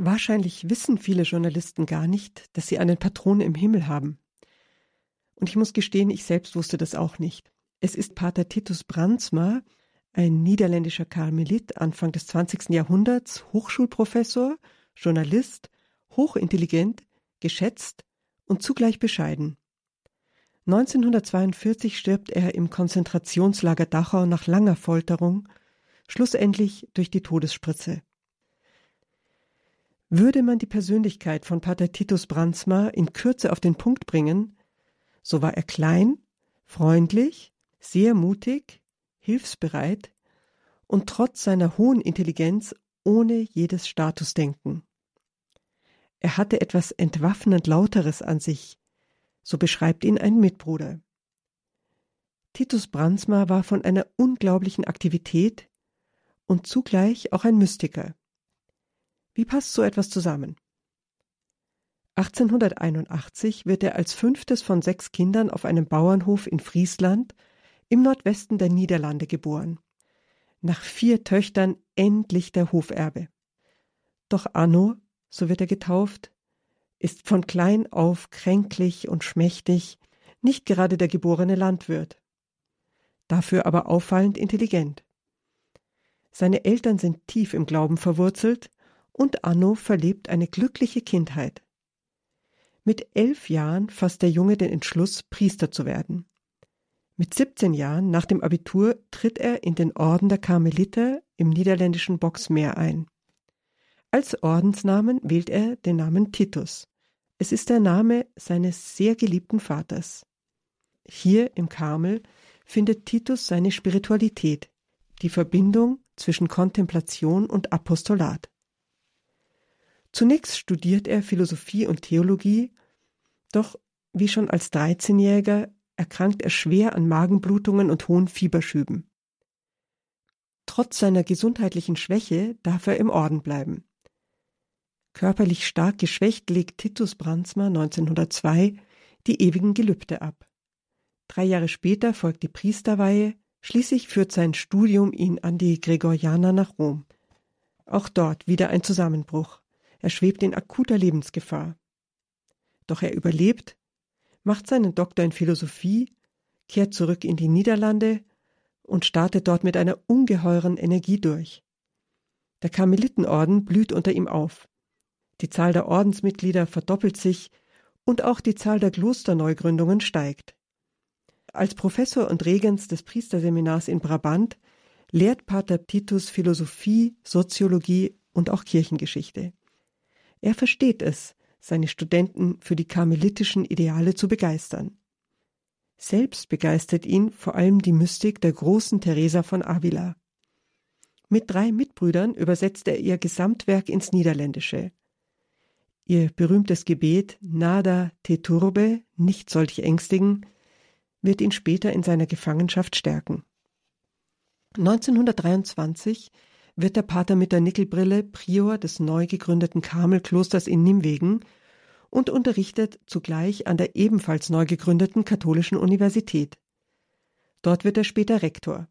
Wahrscheinlich wissen viele Journalisten gar nicht, dass sie einen Patron im Himmel haben. Und ich muss gestehen, ich selbst wusste das auch nicht. Es ist Pater Titus Brandsma, ein niederländischer Karmelit Anfang des 20. Jahrhunderts, Hochschulprofessor, Journalist, hochintelligent, geschätzt und zugleich bescheiden. 1942 stirbt er im Konzentrationslager Dachau nach langer Folterung, schlussendlich durch die Todesspritze. Würde man die Persönlichkeit von Pater Titus Brandsma in Kürze auf den Punkt bringen, so war er klein, freundlich, sehr mutig, hilfsbereit und trotz seiner hohen Intelligenz ohne jedes Statusdenken. Er hatte etwas entwaffnend Lauteres an sich, so beschreibt ihn ein Mitbruder. Titus Brandsma war von einer unglaublichen Aktivität und zugleich auch ein Mystiker. Wie passt so etwas zusammen? 1881 wird er als fünftes von sechs Kindern auf einem Bauernhof in Friesland im Nordwesten der Niederlande geboren. Nach vier Töchtern endlich der Hoferbe. Doch Anno, so wird er getauft, ist von klein auf kränklich und schmächtig, nicht gerade der geborene Landwirt. Dafür aber auffallend intelligent. Seine Eltern sind tief im Glauben verwurzelt und Anno verlebt eine glückliche Kindheit. Mit elf Jahren fasst der Junge den Entschluss, Priester zu werden. Mit 17 Jahren nach dem Abitur tritt er in den Orden der Karmeliter im niederländischen Boxmeer ein. Als Ordensnamen wählt er den Namen Titus. Es ist der Name seines sehr geliebten Vaters. Hier im Karmel findet Titus seine Spiritualität, die Verbindung zwischen Kontemplation und Apostolat. Zunächst studiert er Philosophie und Theologie, doch wie schon als 13-Jähriger erkrankt er schwer an Magenblutungen und hohen Fieberschüben. Trotz seiner gesundheitlichen Schwäche darf er im Orden bleiben. Körperlich stark geschwächt legt Titus Brandsma 1902 die ewigen Gelübde ab. Drei Jahre später folgt die Priesterweihe, schließlich führt sein Studium ihn an die Gregorianer nach Rom. Auch dort wieder ein Zusammenbruch. Er schwebt in akuter Lebensgefahr. Doch er überlebt, macht seinen Doktor in Philosophie, kehrt zurück in die Niederlande und startet dort mit einer ungeheuren Energie durch. Der Karmelitenorden blüht unter ihm auf. Die Zahl der Ordensmitglieder verdoppelt sich und auch die Zahl der Klosterneugründungen steigt. Als Professor und Regens des Priesterseminars in Brabant lehrt Pater Titus Philosophie, Soziologie und auch Kirchengeschichte. Er versteht es, seine Studenten für die karmelitischen Ideale zu begeistern. Selbst begeistert ihn vor allem die Mystik der großen Teresa von Avila. Mit drei Mitbrüdern übersetzt er ihr Gesamtwerk ins Niederländische. Ihr berühmtes Gebet Nada te turbe, nicht soll dich ängstigen, wird ihn später in seiner Gefangenschaft stärken. 1923 wird der Pater mit der Nickelbrille Prior des neu gegründeten Karmelklosters in Nimwegen und unterrichtet zugleich an der ebenfalls neu gegründeten Katholischen Universität. Dort wird er später Rektor.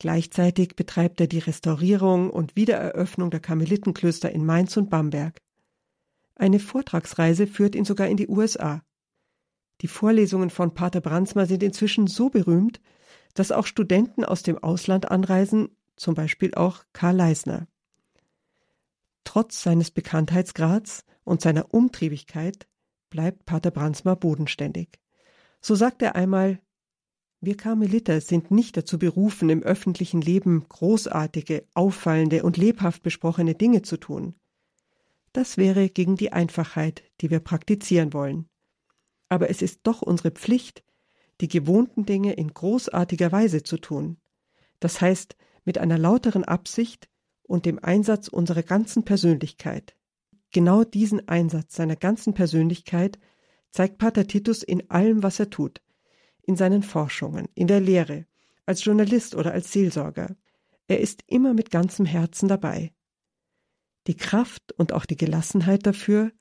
Gleichzeitig betreibt er die Restaurierung und Wiedereröffnung der Karmelitenklöster in Mainz und Bamberg. Eine Vortragsreise führt ihn sogar in die USA. Die Vorlesungen von Pater Brandsma sind inzwischen so berühmt, dass auch Studenten aus dem Ausland anreisen zum Beispiel auch Karl Leisner. Trotz seines Bekanntheitsgrads und seiner Umtriebigkeit bleibt Pater Brandsma bodenständig. So sagt er einmal, wir Karmeliter sind nicht dazu berufen, im öffentlichen Leben großartige, auffallende und lebhaft besprochene Dinge zu tun. Das wäre gegen die Einfachheit, die wir praktizieren wollen. Aber es ist doch unsere Pflicht, die gewohnten Dinge in großartiger Weise zu tun. Das heißt, mit einer lauteren Absicht und dem Einsatz unserer ganzen Persönlichkeit. Genau diesen Einsatz seiner ganzen Persönlichkeit zeigt Pater Titus in allem, was er tut, in seinen Forschungen, in der Lehre, als Journalist oder als Seelsorger. Er ist immer mit ganzem Herzen dabei. Die Kraft und auch die Gelassenheit dafür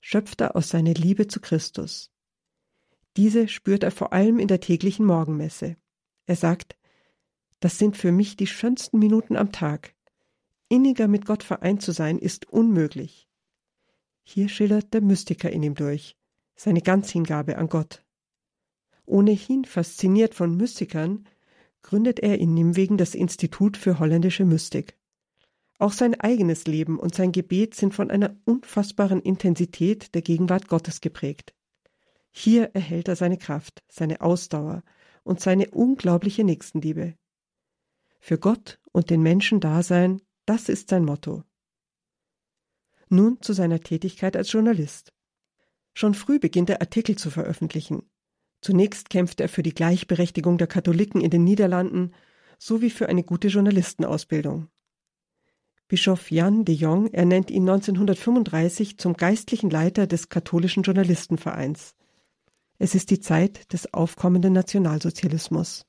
schöpft er aus seiner Liebe zu Christus. Diese spürt er vor allem in der täglichen Morgenmesse. Er sagt, das sind für mich die schönsten Minuten am Tag. inniger mit Gott vereint zu sein, ist unmöglich. Hier schildert der Mystiker in ihm durch, seine Ganzhingabe an Gott. Ohnehin fasziniert von Mystikern, gründet er in Nimwegen das Institut für holländische Mystik. Auch sein eigenes Leben und sein Gebet sind von einer unfassbaren Intensität der Gegenwart Gottes geprägt. Hier erhält er seine Kraft, seine Ausdauer und seine unglaubliche Nächstenliebe. Für Gott und den Menschen da sein, das ist sein Motto. Nun zu seiner Tätigkeit als Journalist. Schon früh beginnt er Artikel zu veröffentlichen. Zunächst kämpft er für die Gleichberechtigung der Katholiken in den Niederlanden sowie für eine gute Journalistenausbildung. Bischof Jan de Jong ernennt ihn 1935 zum geistlichen Leiter des katholischen Journalistenvereins. Es ist die Zeit des aufkommenden Nationalsozialismus.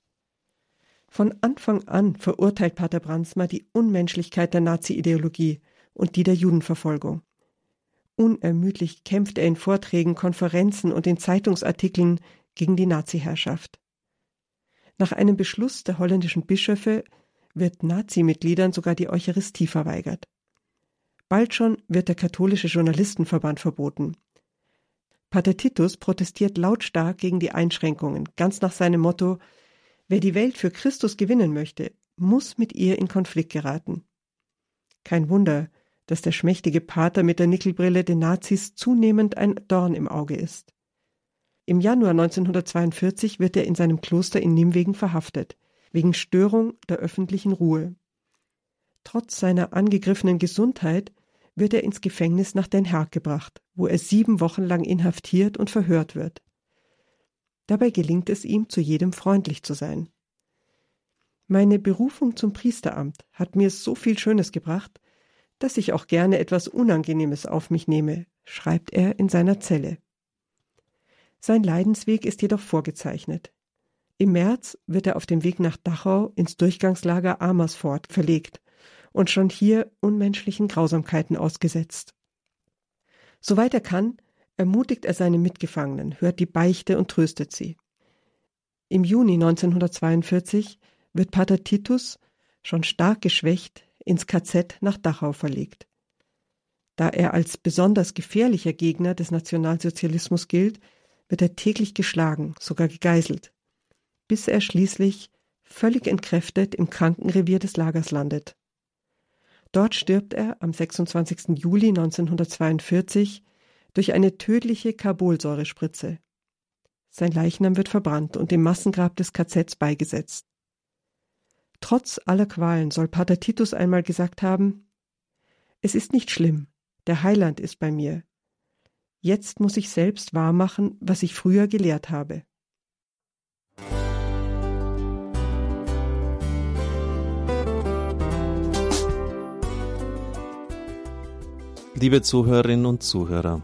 Von Anfang an verurteilt Pater Brandsma die Unmenschlichkeit der Nazi-Ideologie und die der Judenverfolgung. Unermüdlich kämpft er in Vorträgen, Konferenzen und in Zeitungsartikeln gegen die Nazi-Herrschaft. Nach einem Beschluss der holländischen Bischöfe wird Nazi-Mitgliedern sogar die Eucharistie verweigert. Bald schon wird der katholische Journalistenverband verboten. Pater Titus protestiert lautstark gegen die Einschränkungen, ganz nach seinem Motto Wer die Welt für Christus gewinnen möchte, muss mit ihr in Konflikt geraten. Kein Wunder, dass der schmächtige Pater mit der Nickelbrille den Nazis zunehmend ein Dorn im Auge ist. Im Januar 1942 wird er in seinem Kloster in Nimwegen verhaftet, wegen Störung der öffentlichen Ruhe. Trotz seiner angegriffenen Gesundheit wird er ins Gefängnis nach Den Haag gebracht, wo er sieben Wochen lang inhaftiert und verhört wird. Dabei gelingt es ihm, zu jedem freundlich zu sein. Meine Berufung zum Priesteramt hat mir so viel Schönes gebracht, dass ich auch gerne etwas Unangenehmes auf mich nehme, schreibt er in seiner Zelle. Sein Leidensweg ist jedoch vorgezeichnet. Im März wird er auf dem Weg nach Dachau ins Durchgangslager Amersfoort verlegt und schon hier unmenschlichen Grausamkeiten ausgesetzt. Soweit er kann, ermutigt er seine Mitgefangenen, hört die Beichte und tröstet sie. Im Juni 1942 wird Pater Titus, schon stark geschwächt, ins KZ nach Dachau verlegt. Da er als besonders gefährlicher Gegner des Nationalsozialismus gilt, wird er täglich geschlagen, sogar gegeißelt, bis er schließlich völlig entkräftet im Krankenrevier des Lagers landet. Dort stirbt er am 26. Juli 1942 durch eine tödliche Carbolsäurespritze. Sein Leichnam wird verbrannt und dem Massengrab des KZs beigesetzt. Trotz aller Qualen soll Pater Titus einmal gesagt haben, es ist nicht schlimm, der Heiland ist bei mir. Jetzt muss ich selbst wahrmachen, was ich früher gelehrt habe. Liebe Zuhörerinnen und Zuhörer,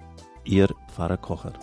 Ihr Pfarrer Kocher.